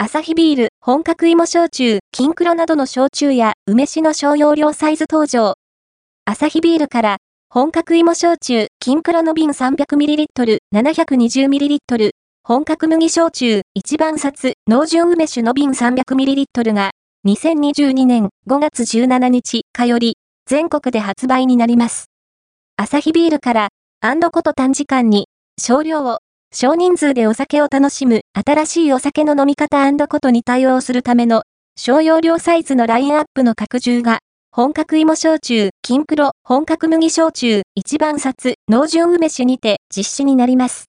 アサヒビール、本格芋焼酎、金黒などの焼酎や梅酒の小容量サイズ登場。アサヒビールから、本格芋焼酎、金黒の瓶 300ml、720ml、本格麦焼酎、一番札、農順梅酒の瓶 300ml が、2022年5月17日かより、全国で発売になります。アサヒビールから、アンドこと短時間に、少量を、少人数でお酒を楽しむ新しいお酒の飲み方ことに対応するための小容量サイズのラインアップの拡充が本格芋焼酎、金黒、本格麦焼酎、一番札、農純梅酒にて実施になります。